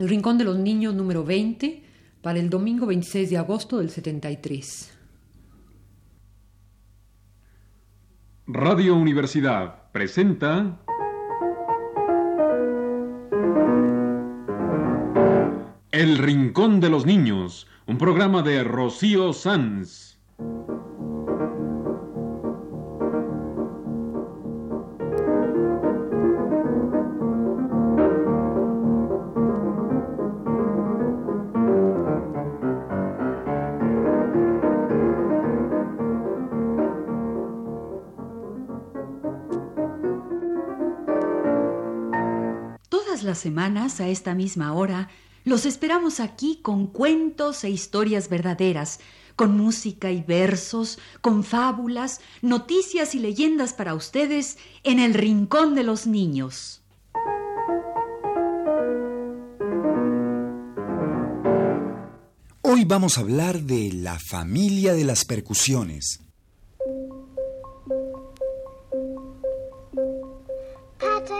El Rincón de los Niños número 20 para el domingo 26 de agosto del 73. Radio Universidad presenta El Rincón de los Niños, un programa de Rocío Sanz. Semanas, a esta misma hora, los esperamos aquí con cuentos e historias verdaderas, con música y versos, con fábulas, noticias y leyendas para ustedes en el Rincón de los Niños. Hoy vamos a hablar de la familia de las percusiones.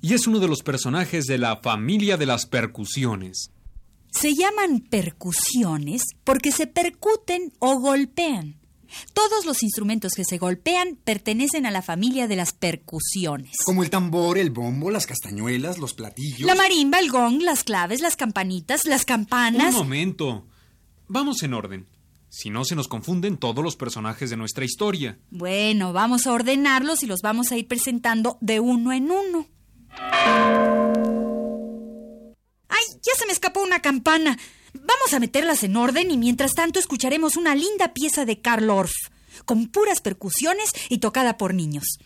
y es uno de los personajes de la familia de las percusiones. Se llaman percusiones porque se percuten o golpean. Todos los instrumentos que se golpean pertenecen a la familia de las percusiones. Como el tambor, el bombo, las castañuelas, los platillos. La marimba, el gong, las claves, las campanitas, las campanas. Un momento. Vamos en orden. Si no se nos confunden todos los personajes de nuestra historia. Bueno, vamos a ordenarlos y los vamos a ir presentando de uno en uno. ¡Ay! Ya se me escapó una campana. Vamos a meterlas en orden y mientras tanto escucharemos una linda pieza de Karl Orff, con puras percusiones y tocada por niños.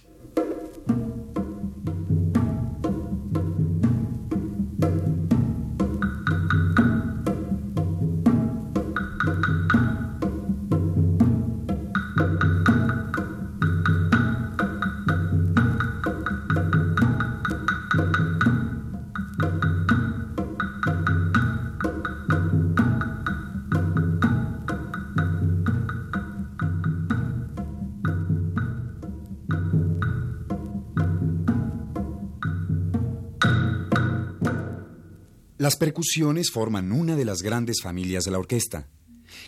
Las percusiones forman una de las grandes familias de la orquesta.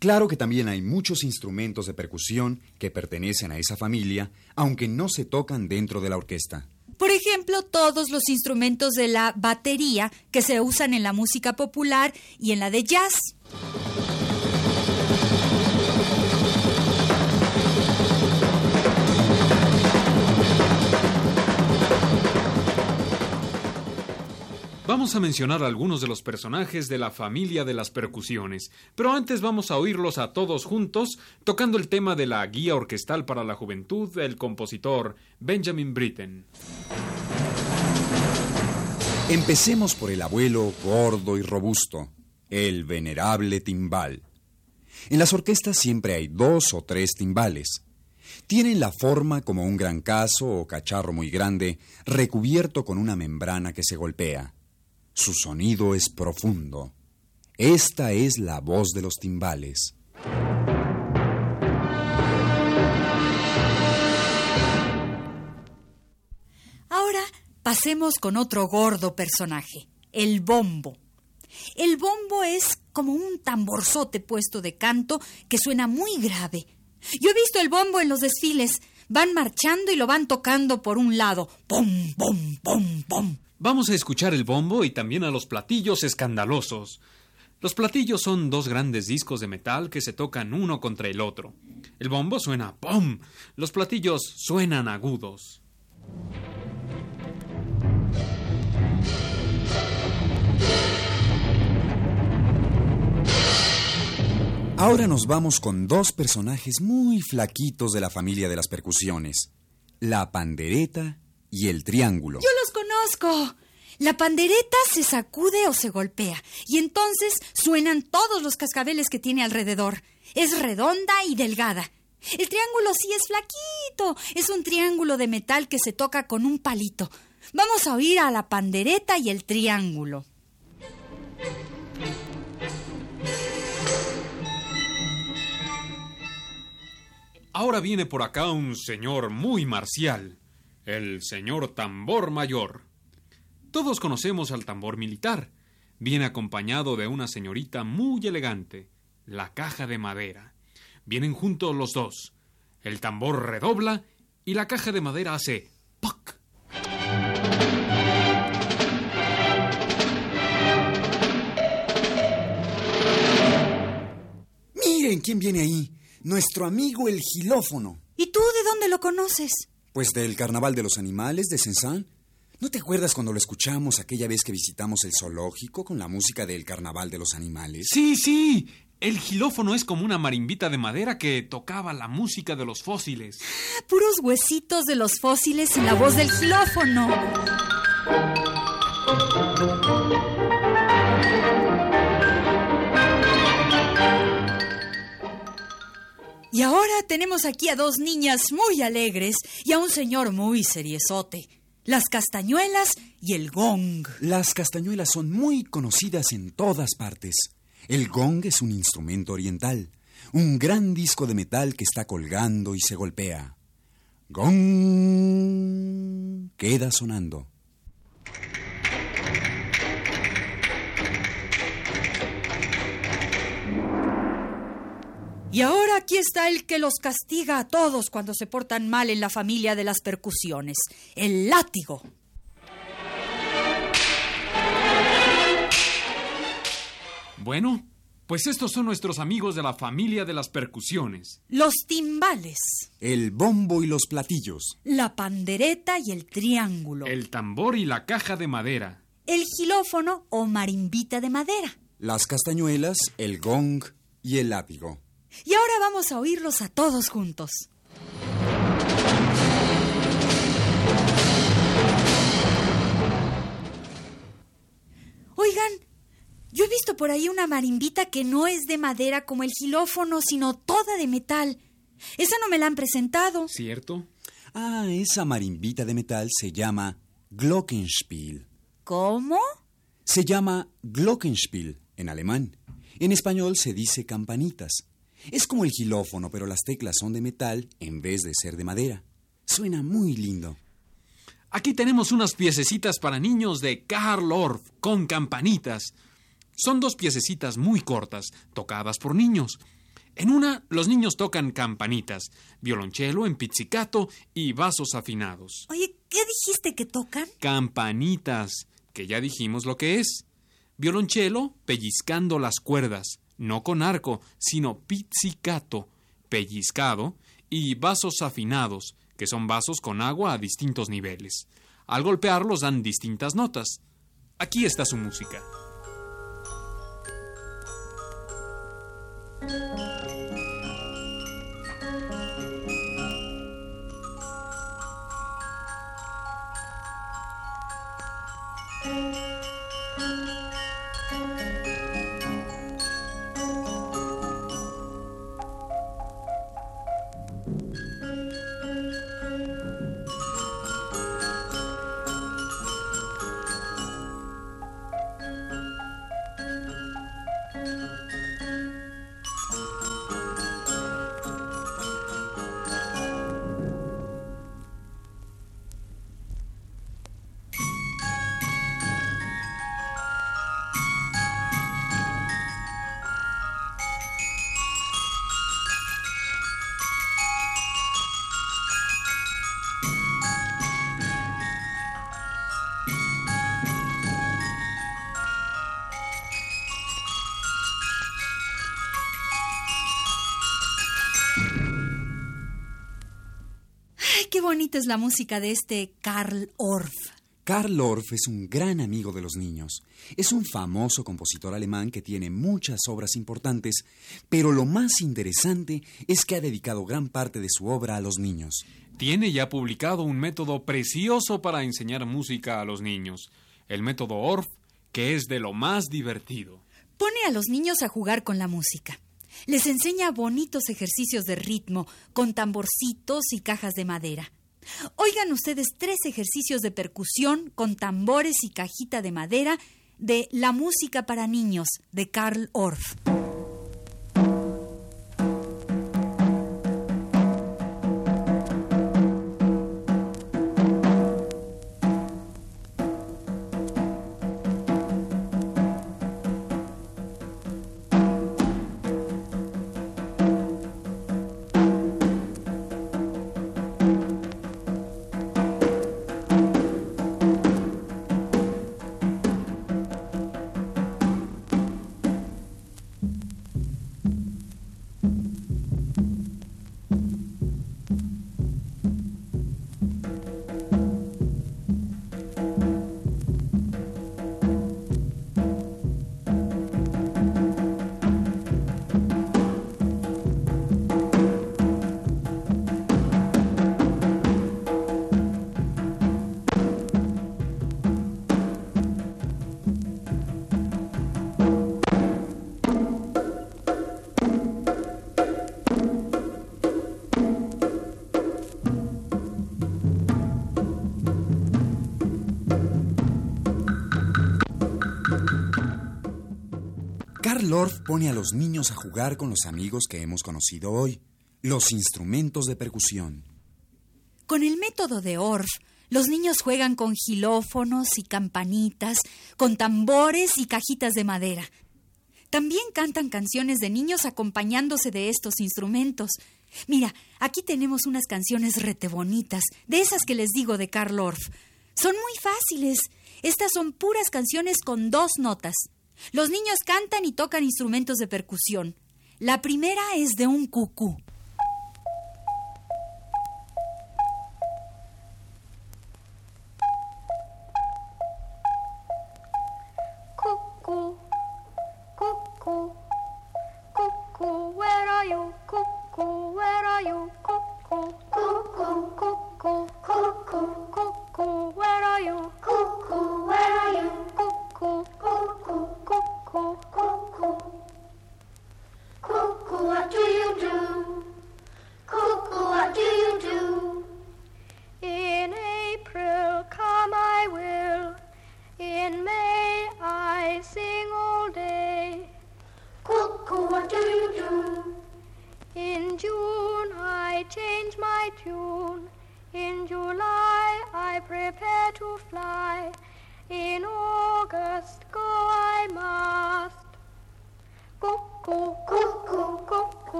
Claro que también hay muchos instrumentos de percusión que pertenecen a esa familia, aunque no se tocan dentro de la orquesta. Por ejemplo, todos los instrumentos de la batería que se usan en la música popular y en la de jazz. Vamos a mencionar algunos de los personajes de la familia de las percusiones, pero antes vamos a oírlos a todos juntos tocando el tema de la Guía Orquestal para la Juventud del compositor Benjamin Britten. Empecemos por el abuelo gordo y robusto, el venerable timbal. En las orquestas siempre hay dos o tres timbales. Tienen la forma como un gran caso o cacharro muy grande, recubierto con una membrana que se golpea. Su sonido es profundo. Esta es la voz de los timbales. Ahora pasemos con otro gordo personaje, el bombo. El bombo es como un tamborzote puesto de canto que suena muy grave. Yo he visto el bombo en los desfiles. Van marchando y lo van tocando por un lado. ¡Pum, pum, pum, pum! Vamos a escuchar el bombo y también a los platillos escandalosos. Los platillos son dos grandes discos de metal que se tocan uno contra el otro. El bombo suena ¡pum! Los platillos suenan agudos. Ahora nos vamos con dos personajes muy flaquitos de la familia de las percusiones, la pandereta y el triángulo. Yo los La pandereta se sacude o se golpea y entonces suenan todos los cascabeles que tiene alrededor. Es redonda y delgada. El triángulo sí es flaquito. Es un triángulo de metal que se toca con un palito. Vamos a oír a la pandereta y el triángulo. Ahora viene por acá un señor muy marcial, el señor tambor mayor. Todos conocemos al tambor militar. Viene acompañado de una señorita muy elegante, la caja de madera. Vienen juntos los dos. El tambor redobla y la caja de madera hace ¡pac! Miren quién viene ahí. Nuestro amigo el gilófono. ¿Y tú de dónde lo conoces? Pues del Carnaval de los Animales de Sensán. ¿No te acuerdas cuando lo escuchamos aquella vez que visitamos el zoológico con la música del Carnaval de los Animales? Sí, sí. El gilófono es como una marimbita de madera que tocaba la música de los fósiles. Puros huesitos de los fósiles y la voz del gilófono. Y ahora tenemos aquí a dos niñas muy alegres y a un señor muy seriezote. Las castañuelas y el gong. Las castañuelas son muy conocidas en todas partes. El gong es un instrumento oriental, un gran disco de metal que está colgando y se golpea. Gong queda sonando. Y ahora aquí está el que los castiga a todos cuando se portan mal en la familia de las percusiones, el látigo. Bueno, pues estos son nuestros amigos de la familia de las percusiones. Los timbales, El bombo y los platillos. la pandereta y el triángulo, El tambor y la caja de madera. el gilófono o marimbita de madera. Las castañuelas, el gong y el látigo. Y ahora vamos a oírlos a todos juntos. Oigan, yo he visto por ahí una marimbita que no es de madera como el gilófono, sino toda de metal. Esa no me la han presentado. ¿Cierto? Ah, esa marimbita de metal se llama Glockenspiel. ¿Cómo? Se llama Glockenspiel en alemán. En español se dice campanitas. Es como el gilófono, pero las teclas son de metal en vez de ser de madera. Suena muy lindo. Aquí tenemos unas piececitas para niños de Karl Orff con campanitas. Son dos piececitas muy cortas, tocadas por niños. En una, los niños tocan campanitas, violonchelo en pizzicato y vasos afinados. Oye, ¿qué dijiste que tocan? Campanitas, que ya dijimos lo que es. Violonchelo pellizcando las cuerdas, no con arco, sino pizzicato, pellizcado, y vasos afinados, que son vasos con agua a distintos niveles. Al golpearlos dan distintas notas. Aquí está su música. Bonita es la música de este Karl Orff. Karl Orff es un gran amigo de los niños. Es un famoso compositor alemán que tiene muchas obras importantes, pero lo más interesante es que ha dedicado gran parte de su obra a los niños. Tiene ya publicado un método precioso para enseñar música a los niños. el método ORF, que es de lo más divertido. Pone a los niños a jugar con la música. Les enseña bonitos ejercicios de ritmo, con tamborcitos y cajas de madera. Oigan ustedes tres ejercicios de percusión con tambores y cajita de madera de La música para niños de Karl Orff. Karl Orff pone a los niños a jugar con los amigos que hemos conocido hoy, los instrumentos de percusión. Con el método de Orff, los niños juegan con gilófonos y campanitas, con tambores y cajitas de madera. También cantan canciones de niños acompañándose de estos instrumentos. Mira, aquí tenemos unas canciones rete bonitas, de esas que les digo de Karl Orff. Son muy fáciles. Estas son puras canciones con dos notas. Los niños cantan y tocan instrumentos de percusión. La primera es de un cucú.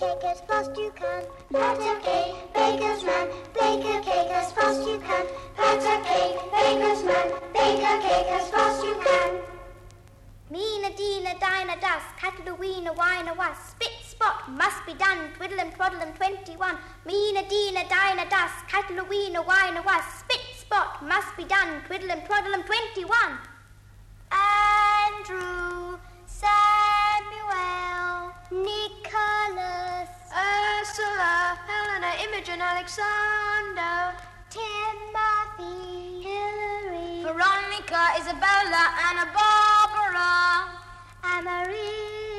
Cake as fast you can. A cake, baker's man, bake a cake as fast you can. A cake, baker's man, bake a cake as fast you can. Meena, deena, dina, dust, cattle, weena, wine, a was, spit, spot, must be done, twiddle and twaddle and twenty-one. Meena, deena, dina, dust, cattle, weena, wine, a was, spit, spot, must be done, twiddle and twaddle and twenty-one. Andrew, Ursula, Helena, Imogen, Alexander, Timothy, Hillary, Veronica, Isabella, Anna Barbara, Amaryllis,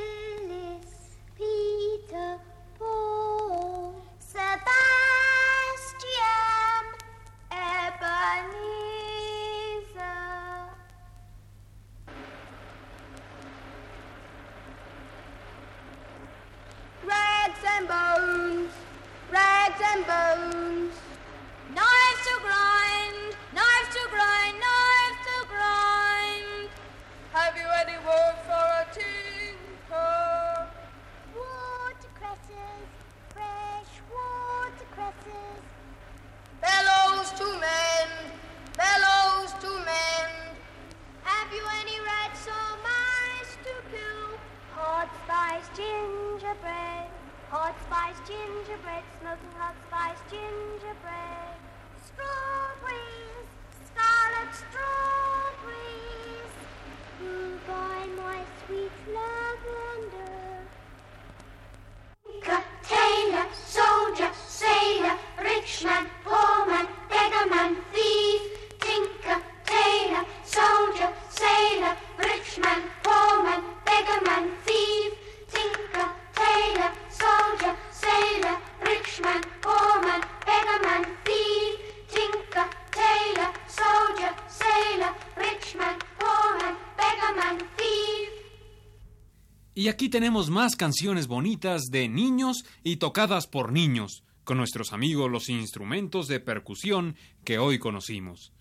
aquí tenemos más canciones bonitas de niños y tocadas por niños, con nuestros amigos los instrumentos de percusión que hoy conocimos.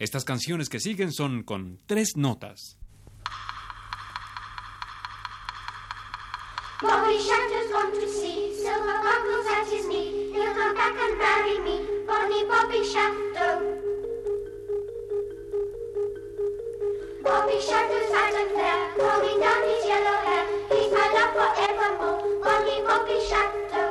Estas canciones que siguen son con tres notas. He's my love forevermore, Bonnie Bobby Shanter.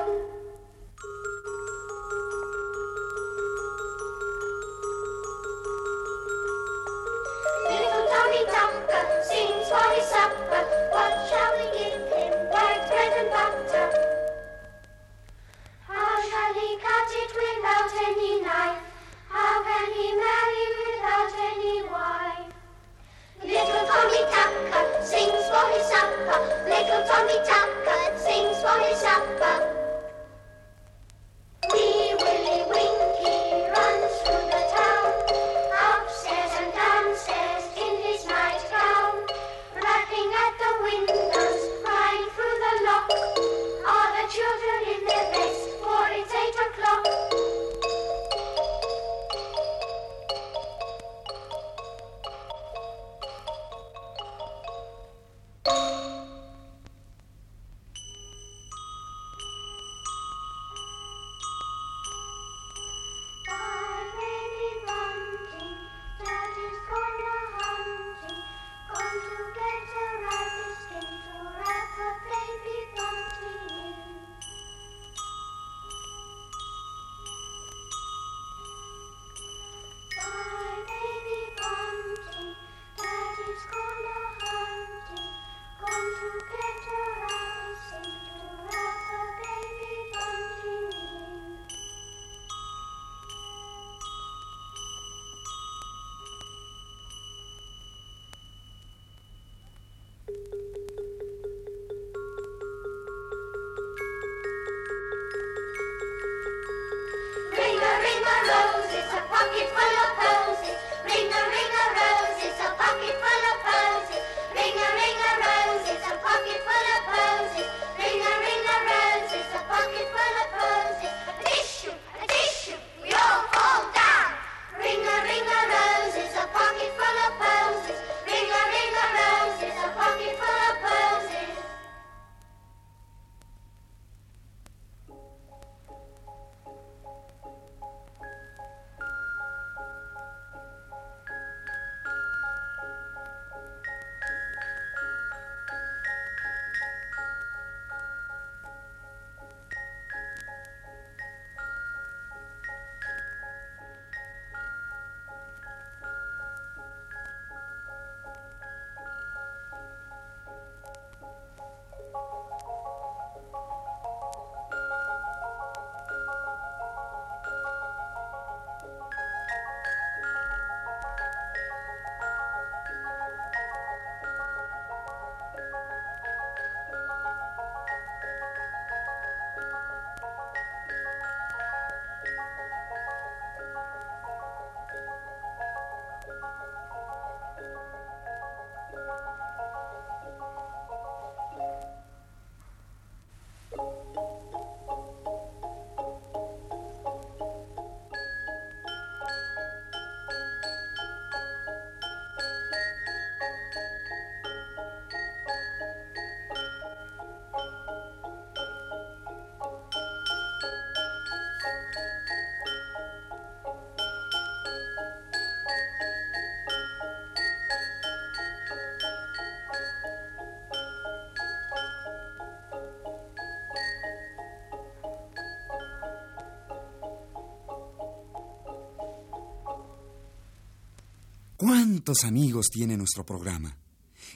¿Cuántos amigos tiene nuestro programa?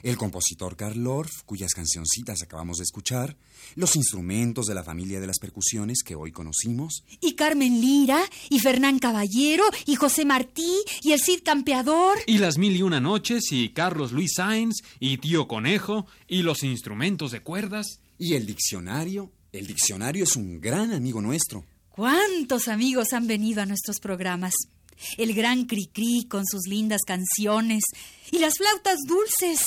El compositor Karl Orff, cuyas cancioncitas acabamos de escuchar, los instrumentos de la familia de las percusiones que hoy conocimos. Y Carmen Lira, y Fernán Caballero, y José Martí, y el Cid Campeador. Y las mil y una noches, y Carlos Luis Sainz, y Tío Conejo, y los instrumentos de cuerdas. Y el diccionario. El diccionario es un gran amigo nuestro. ¿Cuántos amigos han venido a nuestros programas? El gran Cricri con sus lindas canciones, y las flautas dulces,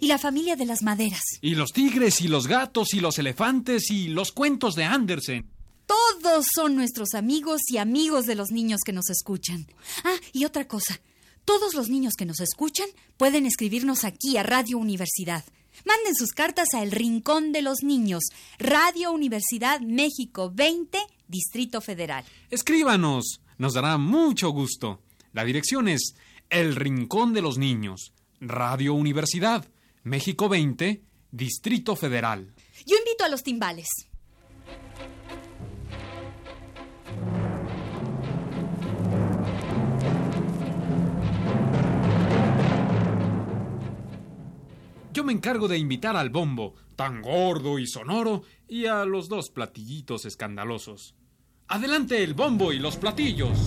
y la familia de las maderas. Y los tigres, y los gatos, y los elefantes, y los cuentos de Andersen. Todos son nuestros amigos y amigos de los niños que nos escuchan. Ah, y otra cosa. Todos los niños que nos escuchan pueden escribirnos aquí a Radio Universidad. Manden sus cartas a El Rincón de los Niños, Radio Universidad México 20, Distrito Federal. Escríbanos, nos dará mucho gusto. La dirección es El Rincón de los Niños, Radio Universidad, México 20, Distrito Federal. Yo invito a los timbales. Yo me encargo de invitar al bombo, tan gordo y sonoro, y a los dos platillitos escandalosos. Adelante el bombo y los platillos.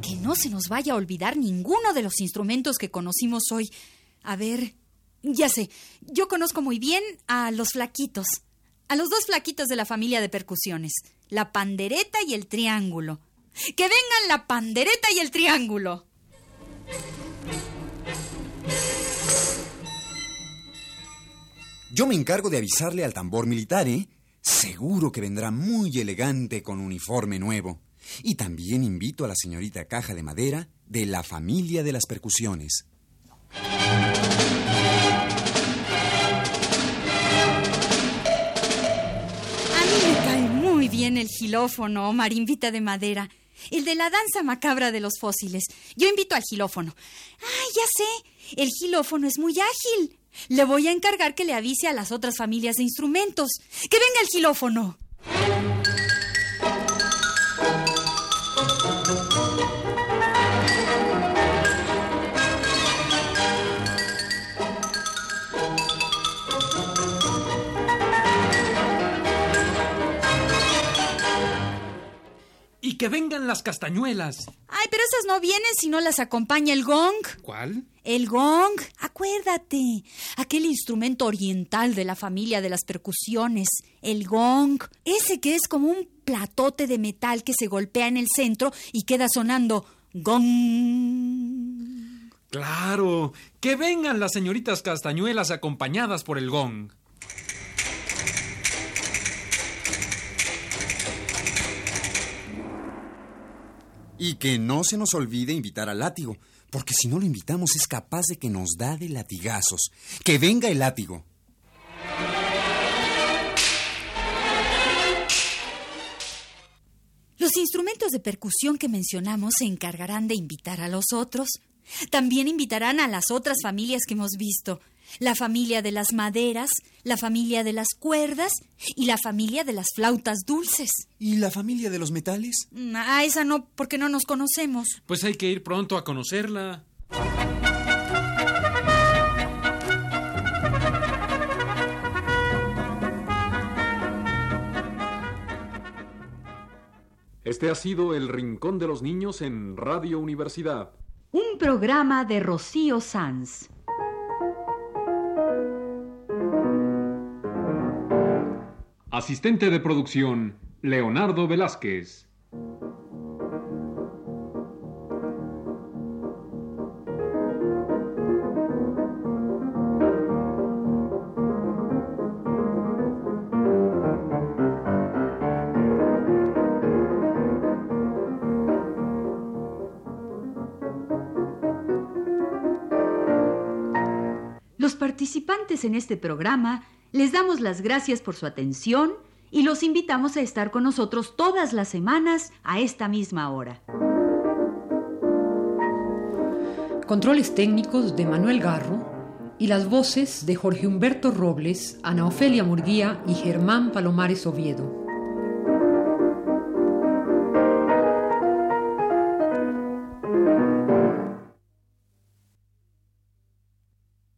Que no se nos vaya a olvidar ninguno de los instrumentos que conocimos hoy. A ver, ya sé, yo conozco muy bien a los flaquitos, a los dos flaquitos de la familia de percusiones, la pandereta y el triángulo. Que vengan la pandereta y el triángulo. Yo me encargo de avisarle al tambor militar, ¿eh? Seguro que vendrá muy elegante con uniforme nuevo. Y también invito a la señorita Caja de Madera de la familia de las percusiones. A mí me cae muy bien el gilófono, marimbita de madera. El de la danza macabra de los fósiles. Yo invito al gilófono. ¡Ay, ya sé! El gilófono es muy ágil. Le voy a encargar que le avise a las otras familias de instrumentos. ¡Que venga el gilófono! Y que vengan las castañuelas. Ay, pero esas no vienen si no las acompaña el gong. ¿Cuál? El gong, acuérdate, aquel instrumento oriental de la familia de las percusiones, el gong, ese que es como un platote de metal que se golpea en el centro y queda sonando gong. Claro, que vengan las señoritas castañuelas acompañadas por el gong. Y que no se nos olvide invitar al látigo, porque si no lo invitamos es capaz de que nos da de latigazos. Que venga el látigo. Los instrumentos de percusión que mencionamos se encargarán de invitar a los otros. También invitarán a las otras familias que hemos visto. La familia de las maderas, la familia de las cuerdas y la familia de las flautas dulces. ¿Y la familia de los metales? Mm, A esa no, porque no nos conocemos. Pues hay que ir pronto a conocerla. Este ha sido el Rincón de los Niños en Radio Universidad. Un programa de Rocío Sanz. Asistente de producción, Leonardo Velázquez. Participantes en este programa les damos las gracias por su atención y los invitamos a estar con nosotros todas las semanas a esta misma hora. Controles técnicos de Manuel Garro y las voces de Jorge Humberto Robles, Ana Ofelia Murguía y Germán Palomares Oviedo.